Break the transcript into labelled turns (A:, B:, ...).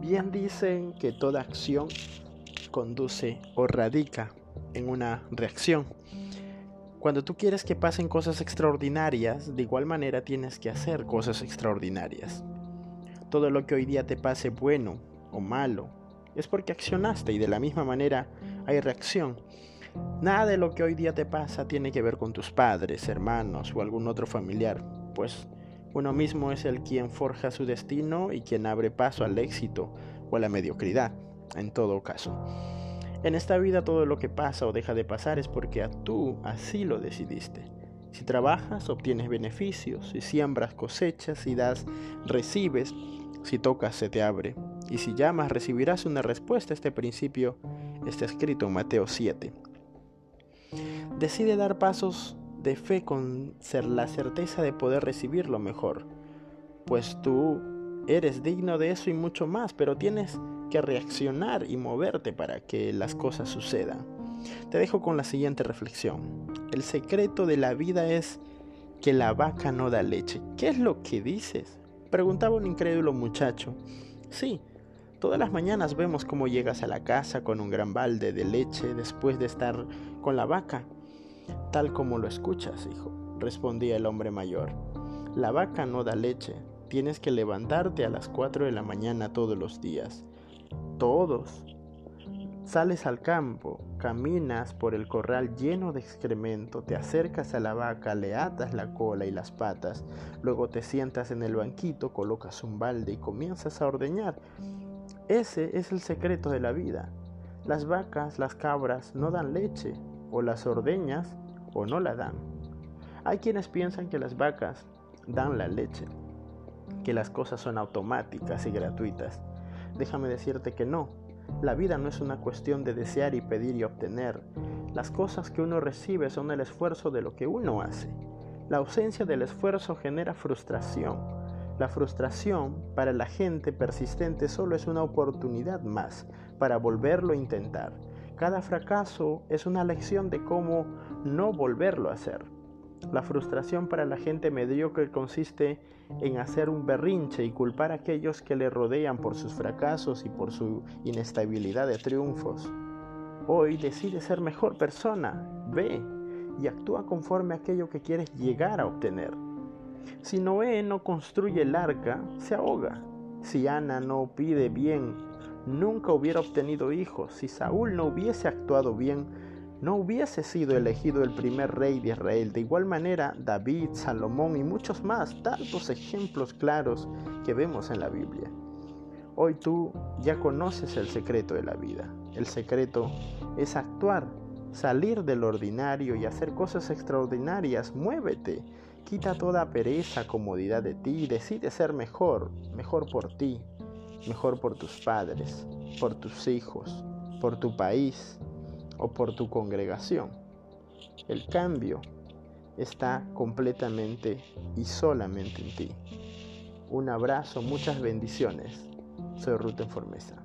A: Bien dicen que toda acción conduce o radica en una reacción. Cuando tú quieres que pasen cosas extraordinarias, de igual manera tienes que hacer cosas extraordinarias. Todo lo que hoy día te pase bueno o malo es porque accionaste y de la misma manera hay reacción. Nada de lo que hoy día te pasa tiene que ver con tus padres, hermanos o algún otro familiar, pues uno mismo es el quien forja su destino y quien abre paso al éxito o a la mediocridad, en todo caso. En esta vida todo lo que pasa o deja de pasar es porque tú así lo decidiste. Si trabajas, obtienes beneficios, si siembras, cosechas, si das, recibes, si tocas, se te abre, y si llamas, recibirás una respuesta. Este principio está escrito en Mateo 7. Decide dar pasos de fe con ser la certeza de poder recibir lo mejor, pues tú eres digno de eso y mucho más, pero tienes que reaccionar y moverte para que las cosas sucedan. Te dejo con la siguiente reflexión. El secreto de la vida es que la vaca no da leche. ¿Qué es lo que dices? Preguntaba un incrédulo muchacho. Sí, todas las mañanas vemos cómo llegas a la casa con un gran balde de leche después de estar con la vaca. Tal como lo escuchas, hijo, respondía el hombre mayor. La vaca no da leche. Tienes que levantarte a las 4 de la mañana todos los días. Todos. Sales al campo, caminas por el corral lleno de excremento, te acercas a la vaca, le atas la cola y las patas, luego te sientas en el banquito, colocas un balde y comienzas a ordeñar. Ese es el secreto de la vida. Las vacas, las cabras no dan leche, o las ordeñas o no la dan. Hay quienes piensan que las vacas dan la leche, que las cosas son automáticas y gratuitas. Déjame decirte que no. La vida no es una cuestión de desear y pedir y obtener. Las cosas que uno recibe son el esfuerzo de lo que uno hace. La ausencia del esfuerzo genera frustración. La frustración para la gente persistente solo es una oportunidad más para volverlo a intentar. Cada fracaso es una lección de cómo no volverlo a hacer. La frustración para la gente mediocre consiste en hacer un berrinche y culpar a aquellos que le rodean por sus fracasos y por su inestabilidad de triunfos. Hoy decide ser mejor persona, ve y actúa conforme a aquello que quieres llegar a obtener. Si Noé no construye el arca, se ahoga. Si Ana no pide bien nunca hubiera obtenido hijos. Si Saúl no hubiese actuado bien, no hubiese sido elegido el primer rey de Israel. De igual manera, David, Salomón y muchos más, tantos ejemplos claros que vemos en la Biblia. Hoy tú ya conoces el secreto de la vida. El secreto es actuar, salir del ordinario y hacer cosas extraordinarias. Muévete, quita toda pereza, comodidad de ti, decide ser mejor, mejor por ti, mejor por tus padres, por tus hijos, por tu país o por tu congregación. El cambio está completamente y solamente en ti. Un abrazo, muchas bendiciones. Soy Ruth Formesa.